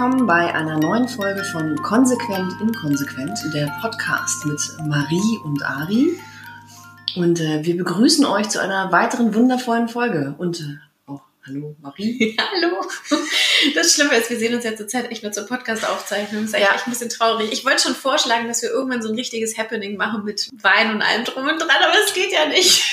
Willkommen bei einer neuen Folge von Konsequent Inkonsequent, der Podcast mit Marie und Ari. Und äh, wir begrüßen euch zu einer weiteren wundervollen Folge. Und äh, auch hallo Marie. Hallo. Das Schlimme ist, wir sehen uns ja zur Zeit echt nur zur Podcast-Aufzeichnung. Das ist ja. echt ein bisschen traurig. Ich wollte schon vorschlagen, dass wir irgendwann so ein richtiges Happening machen mit Wein und allem drum und dran, aber es geht ja nicht.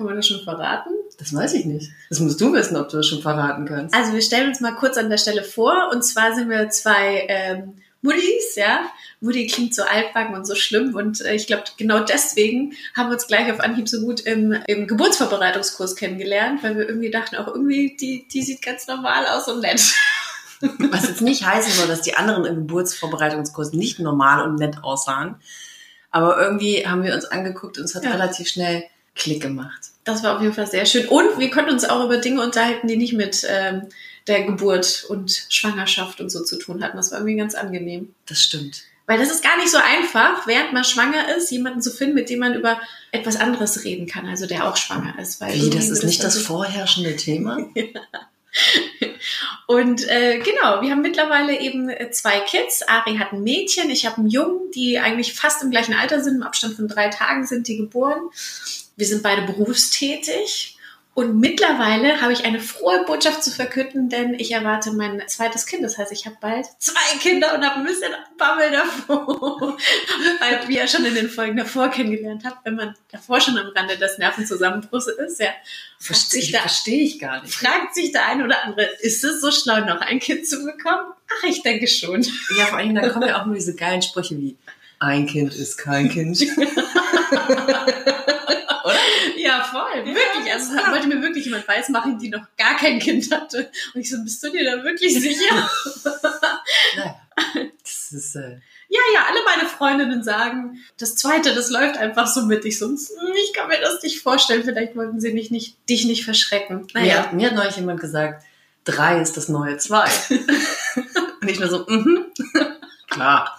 Kann man das schon verraten? Das weiß ich nicht. Das musst du wissen, ob du das schon verraten kannst. Also wir stellen uns mal kurz an der Stelle vor. Und zwar sind wir zwei ähm, Muddis, ja. Mutti klingt so altbacken und so schlimm. Und äh, ich glaube, genau deswegen haben wir uns gleich auf Anhieb so gut im, im Geburtsvorbereitungskurs kennengelernt, weil wir irgendwie dachten, auch irgendwie, die, die sieht ganz normal aus und nett. Was jetzt nicht heißen soll, dass die anderen im Geburtsvorbereitungskurs nicht normal und nett aussahen. Aber irgendwie haben wir uns angeguckt und es hat ja. relativ schnell Klick gemacht. Das war auf jeden Fall sehr schön. Und wir konnten uns auch über Dinge unterhalten, die nicht mit ähm, der Geburt und Schwangerschaft und so zu tun hatten. Das war irgendwie ganz angenehm. Das stimmt. Weil das ist gar nicht so einfach, während man schwanger ist, jemanden zu finden, mit dem man über etwas anderes reden kann, also der auch schwanger ist. Weil Wie, das ist nicht das, das vorherrschende Thema? Und äh, genau, wir haben mittlerweile eben äh, zwei Kids. Ari hat ein Mädchen, ich habe einen Jungen, die eigentlich fast im gleichen Alter sind, im Abstand von drei Tagen sind die geboren. Wir sind beide berufstätig. Und mittlerweile habe ich eine frohe Botschaft zu verkünden, denn ich erwarte mein zweites Kind. Das heißt, ich habe bald zwei Kinder und habe ein bisschen Bammel davor. Weil, wie ihr schon in den Folgen davor kennengelernt habt, wenn man davor schon am Rande des Nervenzusammenbruchs ist, ja, verstehe ich, versteh ich gar nicht. Fragt sich der eine oder andere, ist es so schlau, noch ein Kind zu bekommen? Ach, ich denke schon. Ja, vor allem, da kommen ja auch nur diese geilen Sprüche wie, ein Kind ist kein Kind. Ja, voll. Wirklich. Also es wollte mir wirklich jemand weismachen, die noch gar kein Kind hatte. Und ich so, bist du dir da wirklich sicher? naja, das ist... Äh ja, ja, alle meine Freundinnen sagen, das zweite, das läuft einfach so mit. Ich sonst, hm, ich kann mir das nicht vorstellen. Vielleicht wollten sie mich nicht, dich nicht verschrecken. Naja. Mir, mir hat neulich jemand gesagt, drei ist das neue zwei. Und ich nur so, mhm. Klar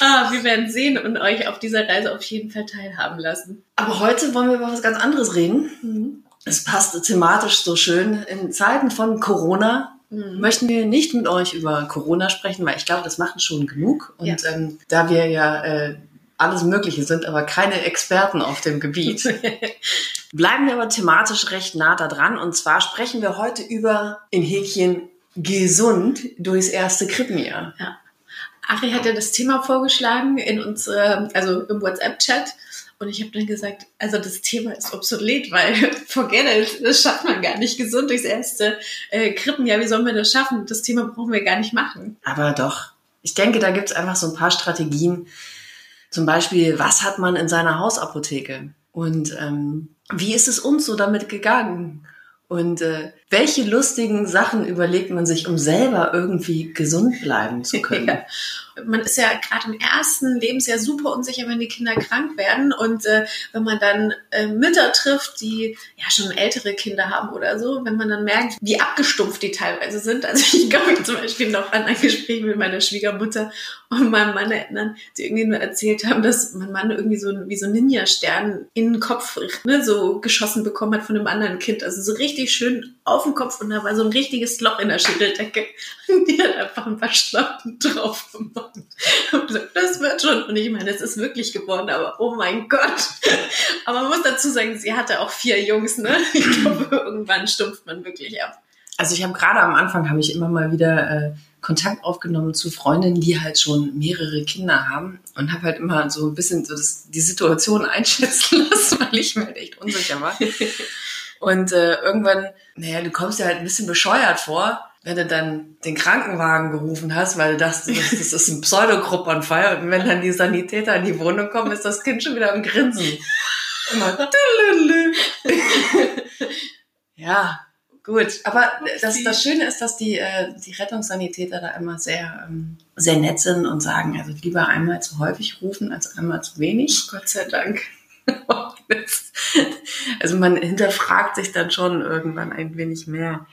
ah, wir werden sehen und euch auf dieser Reise auf jeden Fall teilhaben lassen. Aber heute wollen wir über was ganz anderes reden. Mhm. Es passt thematisch so schön. In Zeiten von Corona mhm. möchten wir nicht mit euch über Corona sprechen, weil ich glaube, das machen schon genug. Und ja. ähm, da wir ja äh, alles Mögliche sind, aber keine Experten auf dem Gebiet, bleiben wir aber thematisch recht nah da dran. Und zwar sprechen wir heute über in Häkchen gesund durchs erste Krippenjahr. Ja. Ari hat ja das Thema vorgeschlagen in unserem, also im WhatsApp-Chat. Und ich habe dann gesagt, also das Thema ist obsolet, weil forget it, das schafft man gar nicht gesund durchs erste äh, Krippenjahr. Wie sollen wir das schaffen? Das Thema brauchen wir gar nicht machen. Aber doch. Ich denke, da gibt's einfach so ein paar Strategien. Zum Beispiel, was hat man in seiner Hausapotheke? Und ähm, wie ist es uns so damit gegangen? Und äh, welche lustigen Sachen überlegt man sich, um selber irgendwie gesund bleiben zu können? ja man ist ja gerade im ersten Lebensjahr super unsicher, wenn die Kinder krank werden. Und äh, wenn man dann äh, Mütter trifft, die ja schon ältere Kinder haben oder so, wenn man dann merkt, wie abgestumpft die teilweise sind. Also ich kann mich zum Beispiel noch an ein Gespräch mit meiner Schwiegermutter und meinem Mann erinnern, die irgendwie nur erzählt haben, dass mein Mann irgendwie so wie so Ninja-Stern in den Kopf ne, so geschossen bekommen hat von einem anderen Kind. Also so richtig schön auf dem Kopf und da war so ein richtiges Loch in der Schädeldecke. Und die hat einfach ein paar Schlappen drauf gemacht das wird schon. Und ich meine, es ist wirklich geworden, aber oh mein Gott. Aber man muss dazu sagen, sie hatte auch vier Jungs, ne? Ich glaube, irgendwann stumpft man wirklich ab. Also ich habe gerade am Anfang habe ich immer mal wieder äh, Kontakt aufgenommen zu Freundinnen, die halt schon mehrere Kinder haben und habe halt immer so ein bisschen so das, die Situation einschätzen lassen, weil ich mir halt echt unsicher war. Und äh, irgendwann, naja, du kommst dir halt ein bisschen bescheuert vor, wenn du dann den Krankenwagen gerufen hast, weil du dachtest, das, das ist ein Pseudogruppanfall und wenn dann die Sanitäter in die Wohnung kommen, ist das Kind schon wieder am Grinsen. Immer. ja, gut. Aber das, das Schöne ist, dass die, äh, die Rettungssanitäter da immer sehr, ähm, sehr nett sind und sagen, also lieber einmal zu häufig rufen als einmal zu wenig. Gott sei Dank. also man hinterfragt sich dann schon irgendwann ein wenig mehr.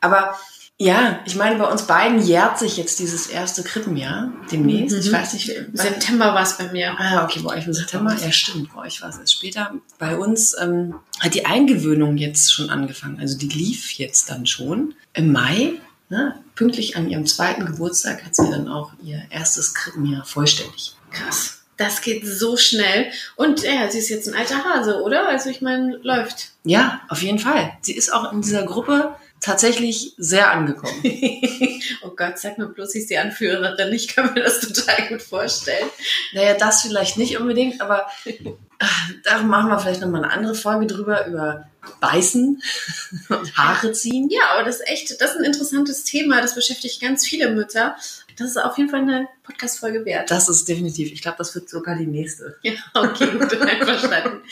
Aber ja, ich meine, bei uns beiden jährt sich jetzt dieses erste Krippenjahr demnächst. Mhm. Ich weiß nicht. September war es bei mir. Ah, okay, bei euch war September. Ja, stimmt, bei euch war es erst später. Bei uns ähm, hat die Eingewöhnung jetzt schon angefangen. Also die lief jetzt dann schon im Mai. ne, pünktlich an ihrem zweiten Geburtstag hat sie dann auch ihr erstes Krippenjahr vollständig. Krass. Das geht so schnell. Und ja, sie ist jetzt ein alter Hase, oder? Also ich meine, läuft. Ja, auf jeden Fall. Sie ist auch in dieser Gruppe tatsächlich sehr angekommen. oh Gott, sag mir bloß, sie ist die Anführerin. Ich kann mir das total gut vorstellen. Naja, das vielleicht nicht unbedingt, aber äh, da machen wir vielleicht nochmal eine andere Folge drüber, über Beißen und Haare ziehen. Ja, aber das ist echt, das ist ein interessantes Thema. Das beschäftigt ganz viele Mütter. Das ist auf jeden Fall eine Podcast-Folge wert. Das ist definitiv. Ich glaube, das wird sogar die nächste. Ja, okay, gut, einverstanden.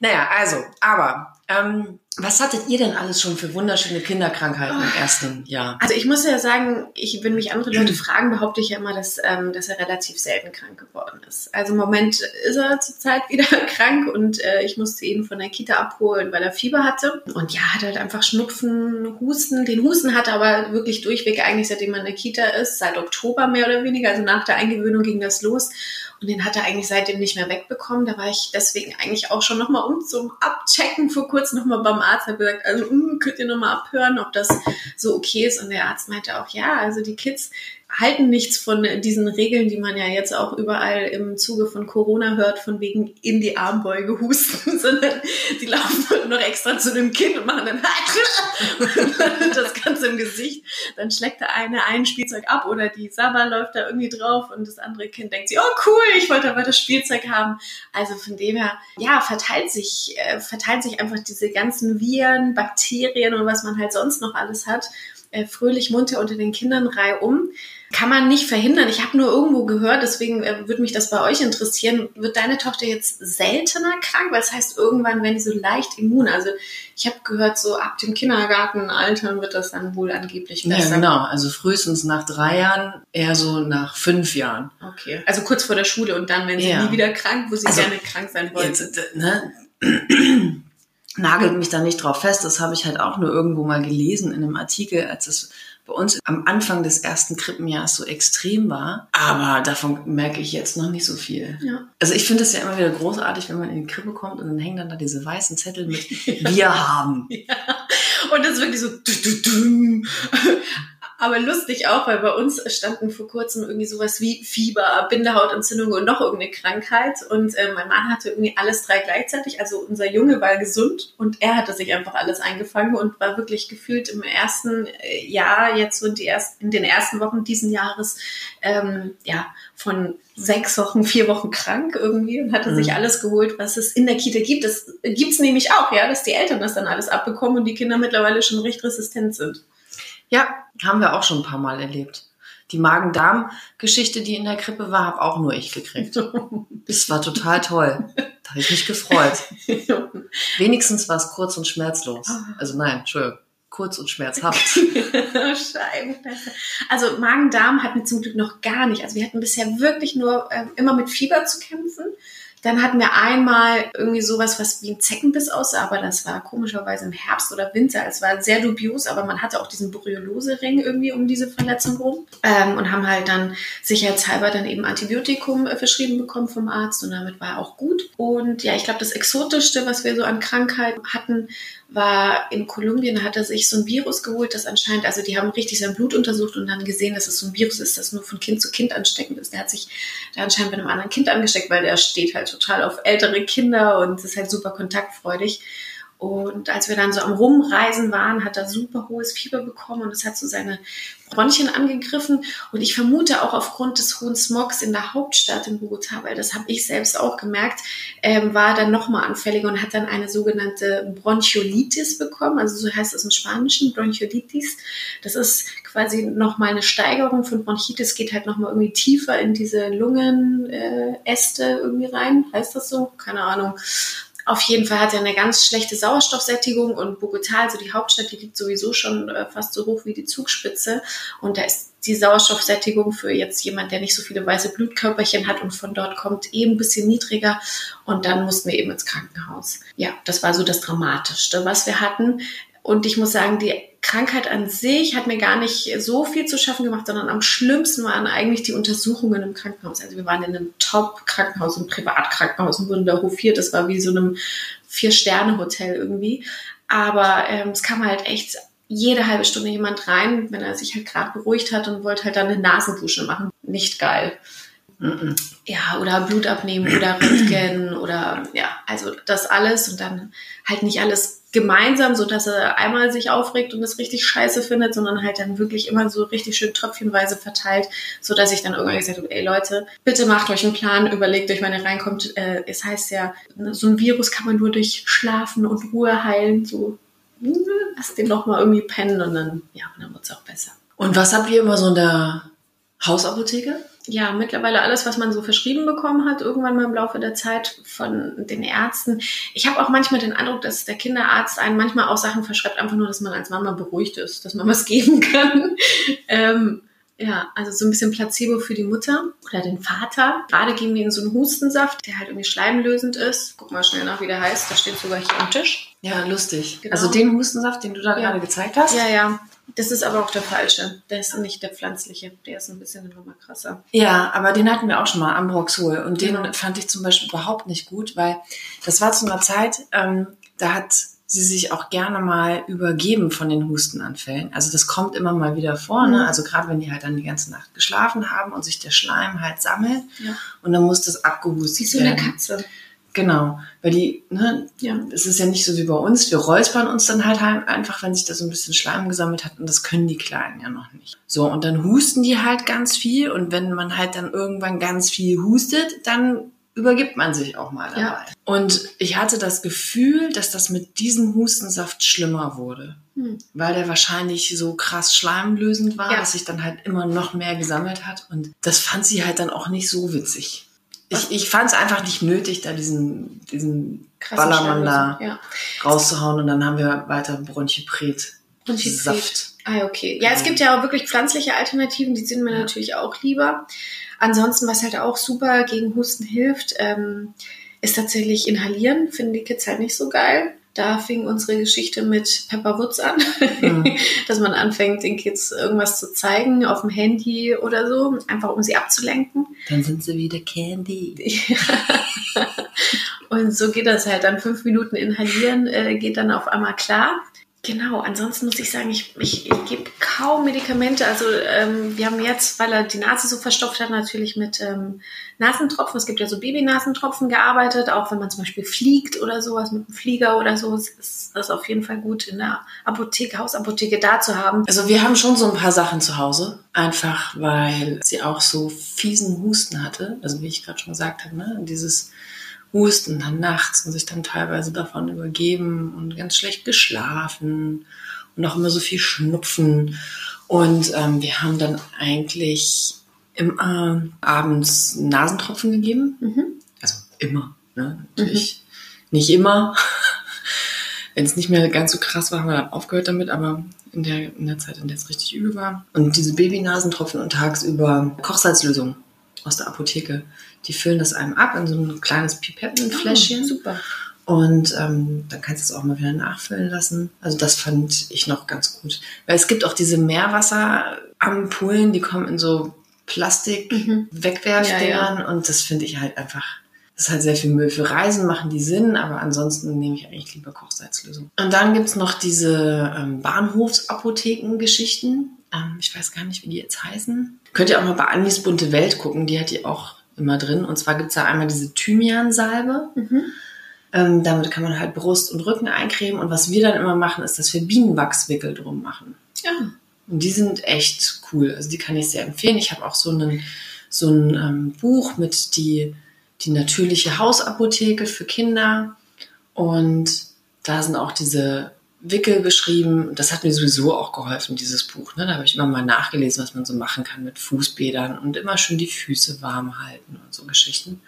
naja, also, aber ähm, was hattet ihr denn alles schon für wunderschöne Kinderkrankheiten im ersten Jahr? Also ich muss ja sagen, ich, wenn mich andere Leute fragen, behaupte ich ja immer, dass, ähm, dass er relativ selten krank geworden ist. Also im Moment ist er zurzeit wieder krank und äh, ich musste ihn von der Kita abholen, weil er Fieber hatte. Und ja, hat halt einfach Schnupfen, Husten. Den Husten hat er aber wirklich durchweg eigentlich, seitdem er in der Kita ist, seit Oktober mehr oder weniger. Also nach der Eingewöhnung ging das los. Und den hat er eigentlich seitdem nicht mehr wegbekommen. Da war ich deswegen eigentlich auch schon nochmal um zum Abchecken vor kurzem nochmal beim Arzt, habe gesagt, also mh, könnt ihr nochmal abhören, ob das so okay ist. Und der Arzt meinte auch, ja, also die Kids halten nichts von diesen Regeln, die man ja jetzt auch überall im Zuge von Corona hört, von wegen in die Armbeuge husten, sondern die laufen noch extra zu dem Kind und machen dann das Ganze im Gesicht. Dann schlägt der eine ein Spielzeug ab oder die Saba läuft da irgendwie drauf und das andere Kind denkt sich, oh cool, ich wollte aber das Spielzeug haben. Also von dem her, ja, verteilt sich, äh, verteilt sich einfach diese ganzen Viren, Bakterien und was man halt sonst noch alles hat, äh, fröhlich munter unter den Kindern reihum kann man nicht verhindern. Ich habe nur irgendwo gehört, deswegen äh, würde mich das bei euch interessieren. Wird deine Tochter jetzt seltener krank? Weil es das heißt, irgendwann werden die so leicht immun. Also ich habe gehört, so ab dem Kindergartenalter wird das dann wohl angeblich besser. Ja, genau. Also frühestens nach drei Jahren, eher so nach fünf Jahren. Okay. Also kurz vor der Schule und dann, wenn sie ja. nie wieder krank, wo sie also, gerne krank sein wollte. Jetzt, ne? Nagelt mich da nicht drauf fest. Das habe ich halt auch nur irgendwo mal gelesen in einem Artikel, als es bei uns am Anfang des ersten Krippenjahres so extrem war. Aber davon merke ich jetzt noch nicht so viel. Ja. Also ich finde es ja immer wieder großartig, wenn man in die Krippe kommt und dann hängen dann da diese weißen Zettel mit Wir haben. Ja. Und das ist wirklich so. Aber lustig auch, weil bei uns standen vor kurzem irgendwie sowas wie Fieber, Bindehautentzündung und noch irgendeine Krankheit. Und äh, mein Mann hatte irgendwie alles drei gleichzeitig. Also unser Junge war gesund und er hatte sich einfach alles eingefangen und war wirklich gefühlt im ersten äh, Jahr, jetzt so in, die ersten, in den ersten Wochen diesen Jahres, ähm, ja, von sechs Wochen, vier Wochen krank irgendwie und hatte mhm. sich alles geholt, was es in der Kita gibt. Das gibt's nämlich auch, ja, dass die Eltern das dann alles abbekommen und die Kinder mittlerweile schon recht resistent sind. Ja, haben wir auch schon ein paar Mal erlebt. Die Magen-Darm-Geschichte, die in der Krippe war, habe auch nur ich gekriegt. Das war total toll. Da habe ich mich gefreut. Wenigstens war es kurz und schmerzlos. Ah. Also nein, Entschuldigung, kurz und schmerzhaft. Scheibenkleister. Also Magen-Darm hatten wir zum Glück noch gar nicht. Also wir hatten bisher wirklich nur äh, immer mit Fieber zu kämpfen. Dann hatten wir einmal irgendwie sowas, was wie ein Zeckenbiss aussah, aber das war komischerweise im Herbst oder Winter. Es war sehr dubios, aber man hatte auch diesen Borreliose-Ring irgendwie um diese Verletzung rum ähm, und haben halt dann sicherheitshalber dann eben Antibiotikum äh, verschrieben bekommen vom Arzt und damit war auch gut. Und ja, ich glaube, das Exotischste, was wir so an Krankheit hatten, war in Kolumbien, hat er sich so ein Virus geholt, das anscheinend, also die haben richtig sein Blut untersucht und dann gesehen, dass es so ein Virus ist, das nur von Kind zu Kind ansteckend ist. Der hat sich da anscheinend bei einem anderen Kind angesteckt, weil der steht halt total auf ältere Kinder und ist halt super kontaktfreudig. Und als wir dann so am Rumreisen waren, hat er super hohes Fieber bekommen und es hat so seine Bronchien angegriffen. Und ich vermute auch aufgrund des hohen Smogs in der Hauptstadt in Bogota, weil das habe ich selbst auch gemerkt, ähm, war dann nochmal anfälliger und hat dann eine sogenannte Bronchiolitis bekommen. Also so heißt es im Spanischen, Bronchiolitis. Das ist quasi nochmal eine Steigerung von Bronchitis, geht halt nochmal irgendwie tiefer in diese Lungenäste äh, irgendwie rein. Heißt das so? Keine Ahnung. Auf jeden Fall hat er eine ganz schlechte Sauerstoffsättigung und Bogotá, also die Hauptstadt, die liegt sowieso schon äh, fast so hoch wie die Zugspitze. Und da ist die Sauerstoffsättigung für jetzt jemand, der nicht so viele weiße Blutkörperchen hat und von dort kommt, eben ein bisschen niedriger. Und dann mussten wir eben ins Krankenhaus. Ja, das war so das Dramatischste, was wir hatten. Und ich muss sagen, die Krankheit an sich hat mir gar nicht so viel zu schaffen gemacht, sondern am schlimmsten waren eigentlich die Untersuchungen im Krankenhaus. Also wir waren in einem Top-Krankenhaus, einem Privatkrankenhaus und wurden da hofiert. Das war wie so einem Vier-Sterne-Hotel irgendwie. Aber ähm, es kam halt echt jede halbe Stunde jemand rein, wenn er sich halt gerade beruhigt hat und wollte halt dann eine Nasendusche machen. Nicht geil. Ja, oder Blut abnehmen oder Röntgen oder ja, also das alles und dann halt nicht alles gemeinsam, so dass er einmal sich aufregt und es richtig scheiße findet, sondern halt dann wirklich immer so richtig schön tröpfchenweise verteilt, so dass ich dann irgendwann gesagt habe, ey Leute, bitte macht euch einen Plan, überlegt euch, wann ihr reinkommt. Äh, es heißt ja, so ein Virus kann man nur durch Schlafen und Ruhe heilen, so lass den doch mal irgendwie pennen und dann, ja, und dann wird's auch besser. Und was habt ihr immer so in der Hausapotheke? Ja, mittlerweile alles, was man so verschrieben bekommen hat, irgendwann mal im Laufe der Zeit von den Ärzten. Ich habe auch manchmal den Eindruck, dass der Kinderarzt einen manchmal auch Sachen verschreibt, einfach nur, dass man als Mama beruhigt ist, dass man was geben kann. ähm, ja, also so ein bisschen Placebo für die Mutter oder den Vater. Gerade geben wir ihnen so einen Hustensaft, der halt irgendwie schleimlösend ist. Guck mal schnell nach, wie der heißt. Der steht sogar hier am Tisch. Ja, lustig. Genau. Also den Hustensaft, den du da Ja. gerade gezeigt hast? Ja, ja. Das ist aber auch der falsche. Der ist nicht der pflanzliche. Der ist ein bisschen nochmal krasser. Ja, aber den hatten wir auch schon mal, Ambroxol. Und den Genau. fand ich zum Beispiel überhaupt nicht gut, weil das war zu einer Zeit, ähm, da hat sie sich auch gerne mal übergeben von den Hustenanfällen. Also das kommt immer mal wieder vor. Ne? Mhm. Also gerade wenn die halt dann die ganze Nacht geschlafen haben und sich der Schleim halt sammelt Ja. und dann muss das abgehustet Wie so eine werden. Katze. Genau, weil die, ne, Ja. es ist ja nicht so wie bei uns. Wir räuspern uns dann halt einfach, wenn sich da so ein bisschen Schleim gesammelt hat und das können die Kleinen ja noch nicht. So, und dann husten die halt ganz viel und wenn man halt dann irgendwann ganz viel hustet, dann übergibt man sich auch mal dabei. Ja. Und ich hatte das Gefühl, dass das mit diesem Hustensaft schlimmer wurde. Hm. Weil der wahrscheinlich so krass schleimlösend war, Ja. dass sich dann halt immer noch mehr gesammelt hat. Und das fand sie halt dann auch nicht so witzig. Ich, ich fand es einfach nicht nötig, da diesen, diesen Krasse Ballermann da. Ja. rauszuhauen und dann haben wir weiter Bronchipret. Bronchipret. Saft. Ah, okay. Ja, es gibt ja auch wirklich pflanzliche Alternativen, die sind mir Ja. natürlich auch lieber. Ansonsten, was halt auch super gegen Husten hilft, ähm, ist tatsächlich inhalieren. Finden die Kids halt nicht so geil. Da fing unsere Geschichte mit Pepperwoods an, Mhm. dass man anfängt, den Kids irgendwas zu zeigen auf dem Handy oder so, einfach um sie abzulenken. Dann sind sie wieder Candy. Und so geht das halt. Dann fünf Minuten inhalieren äh, geht dann auf einmal klar. Genau, ansonsten muss ich sagen, ich, ich, ich gebe kaum Medikamente. Also ähm, wir haben jetzt, weil er die Nase so verstopft hat, natürlich mit ähm, Nasentropfen. Es gibt ja so Babynasentropfen gearbeitet, auch wenn man zum Beispiel fliegt oder sowas mit einem Flieger oder so, ist das auf jeden Fall gut in der Apotheke, Hausapotheke da zu haben. Also wir haben schon so ein paar Sachen zu Hause, einfach weil sie auch so fiesen Husten hatte. Also wie ich gerade schon gesagt habe, ne? dieses Husten dann nachts und sich dann teilweise davon übergeben und ganz schlecht geschlafen und auch immer so viel Schnupfen. Und ähm, wir haben dann eigentlich immer abends Nasentropfen gegeben. Mhm. Also immer, ne? Natürlich nicht immer. Wenn es nicht mehr ganz so krass war, haben wir dann aufgehört damit, aber in der, in der Zeit, in der es richtig übel war. Und diese Babynasentropfen und tagsüber Kochsalzlösung aus der Apotheke, die füllen das einem ab in so ein kleines Pipettenfläschchen. Oh, super. Und ähm, dann kannst du es auch mal wieder nachfüllen lassen. Also das fand ich noch ganz gut. Weil es gibt auch diese Meerwasserampullen, die kommen in so Mhm. Plastik-Wegwerfdingern und das finde ich halt einfach, das ist halt sehr viel Müll. Für Reisen machen die Sinn, aber ansonsten nehme ich eigentlich lieber Kochsalzlösung. Und dann gibt's noch diese ähm, Bahnhofsapotheken-Geschichten. Ähm, ich weiß gar nicht, wie die jetzt heißen. Könnt ihr auch mal bei Anis bunte Welt gucken, die hat die auch immer drin. Und zwar gibt's da einmal diese Thymian-Salbe. Mhm. Ähm, damit kann man halt Brust und Rücken eincremen. Und was wir dann immer machen, ist, dass wir Bienenwachswickel drum machen. Ja. Und die sind echt cool. Also die kann ich sehr empfehlen. Ich habe auch so, einen, so ein ähm, Buch mit die, die natürliche Hausapotheke für Kinder. Und da sind auch diese Wickel beschrieben. Und Das hat mir sowieso auch geholfen, dieses Buch. Ne? Da habe ich immer mal nachgelesen, was man so machen kann mit Fußbädern und immer schön die Füße warm halten und so Geschichten.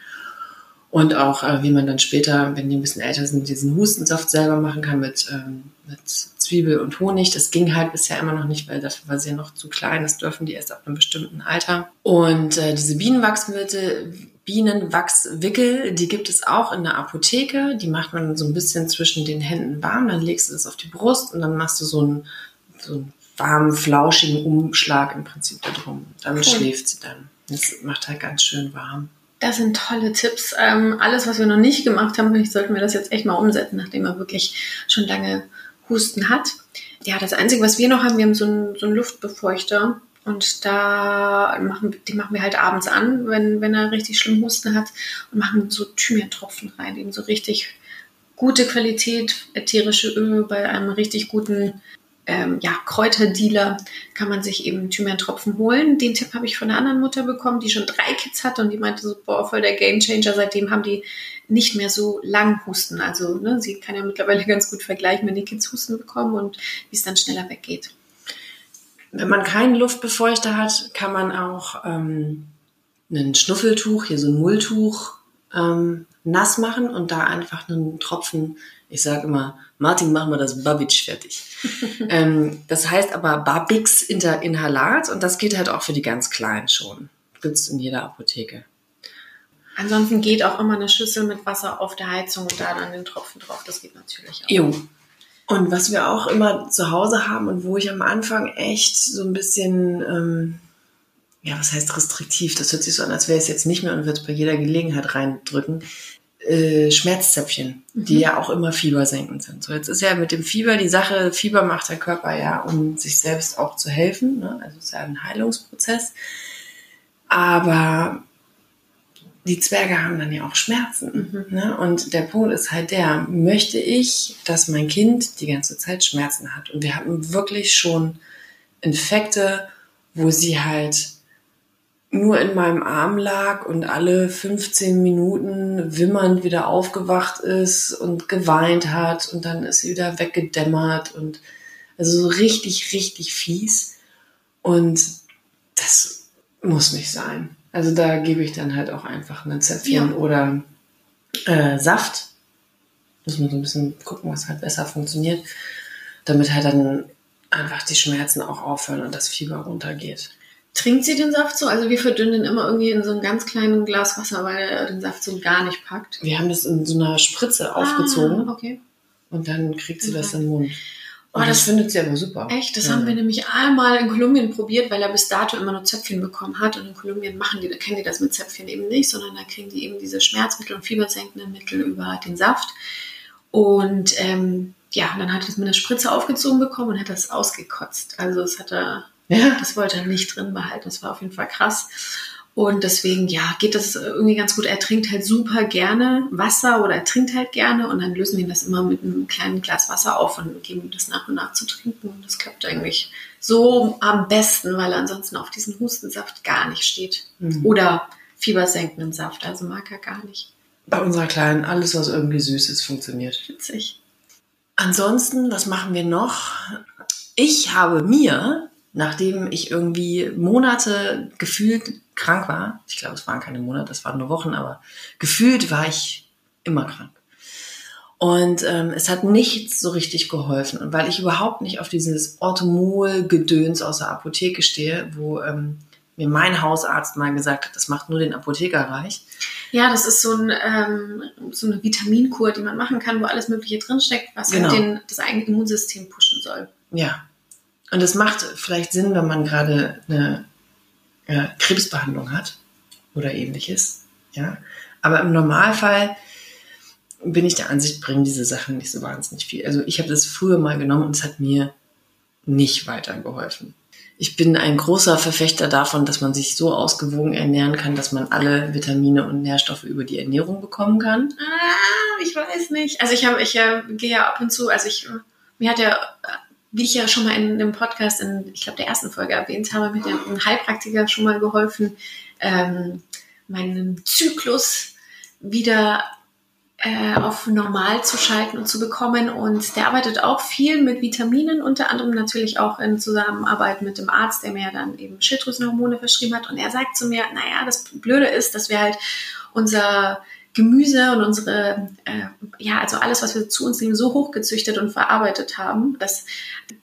Und auch, äh, wie man dann später, wenn die ein bisschen älter sind, diesen Hustensaft selber machen kann mit, ähm, mit Zwiebel und Honig. Das ging halt bisher immer noch nicht, weil dafür war sie ja noch zu klein. Das dürfen die erst ab einem bestimmten Alter. Und äh, diese Bienenwachsmittel, Bienenwachswickel, die gibt es auch in der Apotheke. Die macht man so ein bisschen zwischen den Händen warm. Dann legst du das auf die Brust und dann machst du so einen, so einen warmen, flauschigen Umschlag im Prinzip da drum. Damit Cool. schläft sie dann. Das macht halt ganz schön warm. Das sind tolle Tipps. Ähm, alles, was wir noch nicht gemacht haben, vielleicht sollten wir das jetzt echt mal umsetzen, nachdem wir wirklich schon lange Husten hat. Ja, das Einzige, was wir noch haben, wir haben so einen, so einen Luftbefeuchter. Und da machen, die machen wir halt abends an, wenn, wenn er richtig schlimm Husten hat und machen so Thymian-Tropfen rein, eben so richtig gute Qualität ätherische Öle bei einem richtig guten ähm, ja, Kräuterdealer kann man sich eben Thymian-Tropfen holen. Den Tipp habe ich von einer anderen Mutter bekommen, die schon drei Kids hatte und die meinte so, boah, voll der Gamechanger. Seitdem haben die nicht mehr so lang Husten. Also ne, sie kann ja mittlerweile ganz gut vergleichen, wenn die Kids Husten bekommen und wie es dann schneller weggeht. Wenn man keinen Luftbefeuchter hat, kann man auch ähm, ein Schnuffeltuch, hier so ein Mulltuch, ähm, nass machen und da einfach einen Tropfen, ich sage immer, Martin, machen wir das Babitsch fertig. ähm, das heißt aber Babix Inhalat und das geht halt auch für die ganz Kleinen schon. Gibt's in jeder Apotheke. Ansonsten geht auch immer eine Schüssel mit Wasser auf der Heizung und da dann den Tropfen drauf. Das geht natürlich auch. Jo. Und was wir auch immer zu Hause haben und wo ich am Anfang echt so ein bisschen, ähm, ja, was heißt restriktiv? Das hört sich so an, als wäre es jetzt nicht mehr und wird es bei jeder Gelegenheit reindrücken. Äh, Schmerzzäpfchen, mhm. die ja auch immer fiebersenkend sind. So, jetzt ist ja mit dem Fieber die Sache, Fieber macht der Körper ja, um sich selbst auch zu helfen. Ne? Also es ist ja ein Heilungsprozess. Aber die Zwerge haben dann ja auch Schmerzen. Mhm. Ne? Und der Punkt ist halt der, möchte ich, dass mein Kind die ganze Zeit Schmerzen hat? Und wir hatten wirklich schon Infekte, wo sie halt nur in meinem Arm lag und alle 15 Minuten wimmernd wieder aufgewacht ist und geweint hat und dann ist sie wieder weggedämmert und also so richtig, richtig fies. Und das muss nicht sein. Also da gebe ich dann halt auch einfach ein Zäpfchen ja. oder äh, Saft. Muss man so ein bisschen gucken, was halt besser funktioniert, damit halt dann einfach die Schmerzen auch aufhören und das Fieber runtergeht. Trinkt sie den Saft so? Also wir verdünnen den immer irgendwie in so einem ganz kleinen Glas Wasser, weil er den Saft so gar nicht packt. Wir haben das in so einer Spritze ah, aufgezogen. Okay. Und dann kriegt sie okay. das im Mund. Oh, das, das, findet sie aber super. Echt? Das ja. haben wir nämlich einmal in Kolumbien probiert, weil er bis dato immer nur Zäpfchen bekommen hat. Und in Kolumbien machen die, da kennen die das mit Zäpfchen eben nicht, sondern da kriegen die eben diese Schmerzmittel und fiebersenkenden Mittel über den Saft. Und ähm, ja, dann hat er es mit einer Spritze aufgezogen bekommen und hat das ausgekotzt. Also es hat er ja. Das wollte er nicht drin behalten. Das war auf jeden Fall krass. Und deswegen, ja, geht das irgendwie ganz gut. Er trinkt halt super gerne Wasser oder er trinkt halt gerne und dann lösen wir ihn das immer mit einem kleinen Glas Wasser auf und geben ihm das nach und nach zu trinken. Und das klappt eigentlich so am besten, weil er ansonsten auf diesen Hustensaft gar nicht steht. Mhm. Oder fiebersenkenden Saft, also mag er gar nicht. Bei unserer Kleinen, alles, was irgendwie süß ist, funktioniert. Witzig. Ansonsten, was machen wir noch? Ich habe mir nachdem ich irgendwie Monate gefühlt krank war, ich glaube, es waren keine Monate, es waren nur Wochen, aber gefühlt war ich immer krank. Und ähm, es hat nichts so richtig geholfen. Und weil ich überhaupt nicht auf dieses Orthomol-Gedöns aus der Apotheke stehe, wo ähm, mir mein Hausarzt mal gesagt hat, das macht nur den Apotheker reich. Ja, das ist so, ein, ähm, so eine Vitaminkur, die man machen kann, wo alles Mögliche drinsteckt, was halt genau. halt den, das eigene Immunsystem pushen soll. Ja, und es macht vielleicht Sinn, wenn man gerade eine ja, Krebsbehandlung hat oder ähnliches. Ja. Aber im Normalfall bin ich der Ansicht, bringen diese Sachen nicht so wahnsinnig viel. Also ich habe das früher mal genommen und es hat mir nicht weitergeholfen. Ich bin ein großer Verfechter davon, dass man sich so ausgewogen ernähren kann, dass man alle Vitamine und Nährstoffe über die Ernährung bekommen kann. Ah, ich weiß nicht. Also ich habe, ich äh, gehe ja ab und zu, also ich, mir hat ja wie ich ja schon mal in dem Podcast in, ich glaube, der ersten Folge erwähnt habe, mit dem Heilpraktiker schon mal geholfen, ähm, meinen Zyklus wieder äh, auf normal zu schalten und zu bekommen. Und der arbeitet auch viel mit Vitaminen, unter anderem natürlich auch in Zusammenarbeit mit dem Arzt, der mir dann eben Schilddrüsenhormone verschrieben hat. Und er sagt zu mir, naja, das Blöde ist, dass wir halt unser Gemüse und unsere, äh, ja, also alles, was wir zu uns nehmen, so hochgezüchtet und verarbeitet haben, dass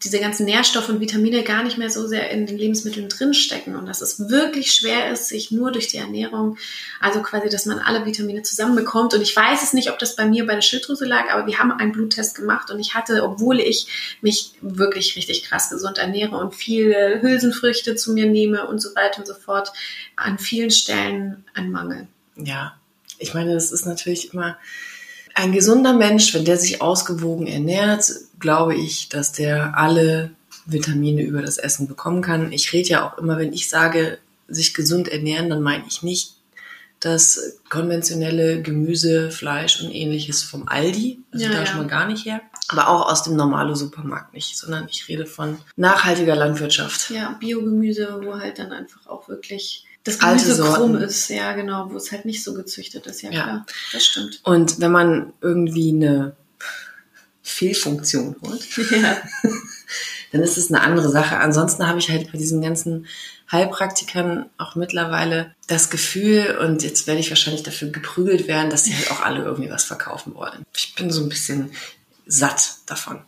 diese ganzen Nährstoffe und Vitamine gar nicht mehr so sehr in den Lebensmitteln drinstecken und dass es wirklich schwer ist, sich nur durch die Ernährung, also quasi, dass man alle Vitamine zusammenbekommt. Und ich weiß es nicht, ob das bei mir bei der Schilddrüse lag, aber wir haben einen Bluttest gemacht und ich hatte, obwohl ich mich wirklich richtig krass gesund ernähre und viele Hülsenfrüchte zu mir nehme und so weiter und so fort, an vielen Stellen einen Mangel. Ja, ich meine, das ist natürlich immer, ein gesunder Mensch, wenn der sich ausgewogen ernährt, glaube ich, dass der alle Vitamine über das Essen bekommen kann. Ich rede ja auch immer, wenn ich sage, sich gesund ernähren, dann meine ich nicht das konventionelle Gemüse, Fleisch und ähnliches vom Aldi. Also Ja, da ja. schon mal gar nicht her. Aber auch aus dem normalen Supermarkt nicht, sondern ich rede von nachhaltiger Landwirtschaft. Ja, Biogemüse, wo halt dann einfach auch wirklich das Alte krumm Sorten. ist. Ja, genau, wo es halt nicht so gezüchtet ist. Ja, Ja. klar, das stimmt. Und wenn man irgendwie eine Fehlfunktion holt, Ja. dann ist es eine andere Sache. Ansonsten habe ich halt bei diesen ganzen Heilpraktikern auch mittlerweile das Gefühl, und jetzt werde ich wahrscheinlich dafür geprügelt werden, dass sie halt auch alle irgendwie was verkaufen wollen. Ich bin so ein bisschen satt davon.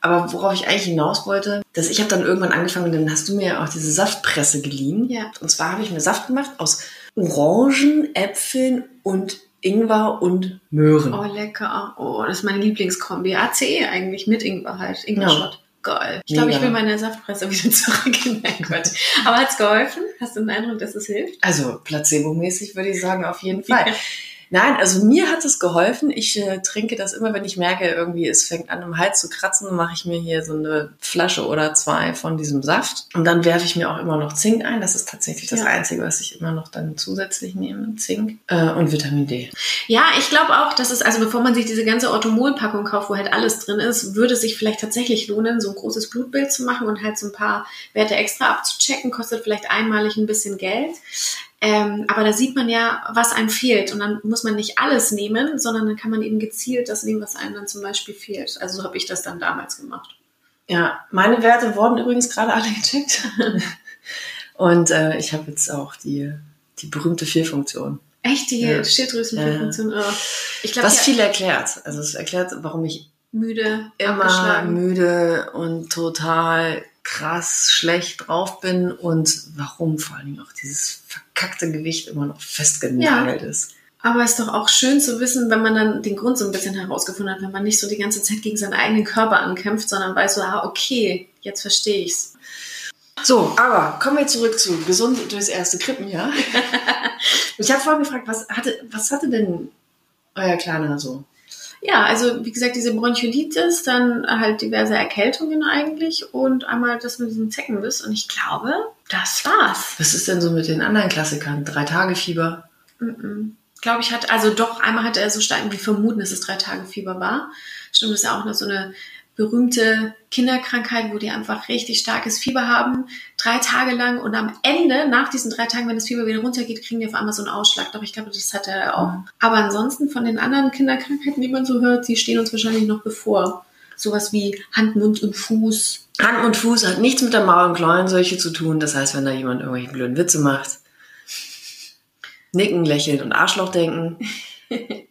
Aber worauf ich eigentlich hinaus wollte, dass ich habe dann irgendwann angefangen, dann hast du mir ja auch diese Saftpresse geliehen. Ja. Und zwar habe ich mir Saft gemacht aus Orangen, Äpfeln und Ingwer und Möhren. Oh, lecker. Oh, das ist meine Lieblingskombi. ACE eigentlich mit Ingwer halt. Ingwer-Shot. Geil. Ich glaube, ich will meine Saftpresse wieder zurück. Nein, Gott. Aber hat's geholfen? Hast du den Eindruck, dass es hilft? Also placebo-mäßig würde ich sagen, auf jeden Fall. Nein, also mir hat es geholfen. Ich äh, trinke das immer, wenn ich merke, irgendwie es fängt an im Hals zu kratzen, mache ich mir hier so eine Flasche oder zwei von diesem Saft. Und dann werfe ich mir auch immer noch Zink ein. Das ist tatsächlich das Ja. Einzige, was ich immer noch dann zusätzlich nehme. Zink äh, und Vitamin D. Ja, ich glaube auch, dass es, also bevor man sich diese ganze Orthomol-Packung kauft, wo halt alles drin ist, würde es sich vielleicht tatsächlich lohnen, so ein großes Blutbild zu machen und halt so ein paar Werte extra abzuchecken. Kostet vielleicht einmalig ein bisschen Geld. Ähm, aber da sieht man ja, was einem fehlt. Und dann muss man nicht alles nehmen, sondern dann kann man eben gezielt das nehmen, was einem dann zum Beispiel fehlt. Also so habe ich das dann damals gemacht. Ja, meine Werte wurden übrigens gerade alle gecheckt. und äh, ich habe jetzt auch die, die berühmte Fehlfunktion. Echt, die Ja. Schilddrüsenfunktion. Oh. Ich glaube, Was ja, viel erklärt. Also es erklärt, warum ich müde, immer müde und total krass schlecht drauf bin und warum vor allen Dingen auch dieses verkackte Gewicht immer noch festgenagelt ist. Aber es ist doch auch schön zu wissen, wenn man dann den Grund so ein bisschen herausgefunden hat, wenn man nicht so die ganze Zeit gegen seinen eigenen Körper ankämpft, sondern weiß so, ah, okay, jetzt verstehe ich's. So, aber kommen wir zurück zu gesund durchs erste Krippenjahr. ich habe vorhin gefragt, was hatte, was hatte denn euer Kleiner so? Ja, also wie gesagt, diese Bronchiolitis, dann halt diverse Erkältungen eigentlich und einmal das mit diesem Zeckenbiss. Und ich glaube, das war's. Was ist denn so mit den anderen Klassikern? Drei Tage Fieber? Mhm. Glaube ich, hat, also doch, einmal hatte er so stark wie vermuten, dass es drei Tage Fieber war. Stimmt, das ist ja auch noch so eine berühmte Kinderkrankheit, wo die einfach richtig starkes Fieber haben, drei Tage lang und am Ende, nach diesen drei Tagen, wenn das Fieber wieder runtergeht, kriegen die auf einmal so einen Ausschlag. Doch ich glaube, das hat er auch. Mhm. Aber ansonsten von den anderen Kinderkrankheiten, die man so hört, die stehen uns wahrscheinlich noch bevor. Sowas wie Hand, Mund und Fuß. Hand und Fuß hat nichts mit der Maul- und Klauenseuche zu tun. Das heißt, wenn da jemand irgendwelche blöden Witze macht, nicken, lächeln und Arschloch denken.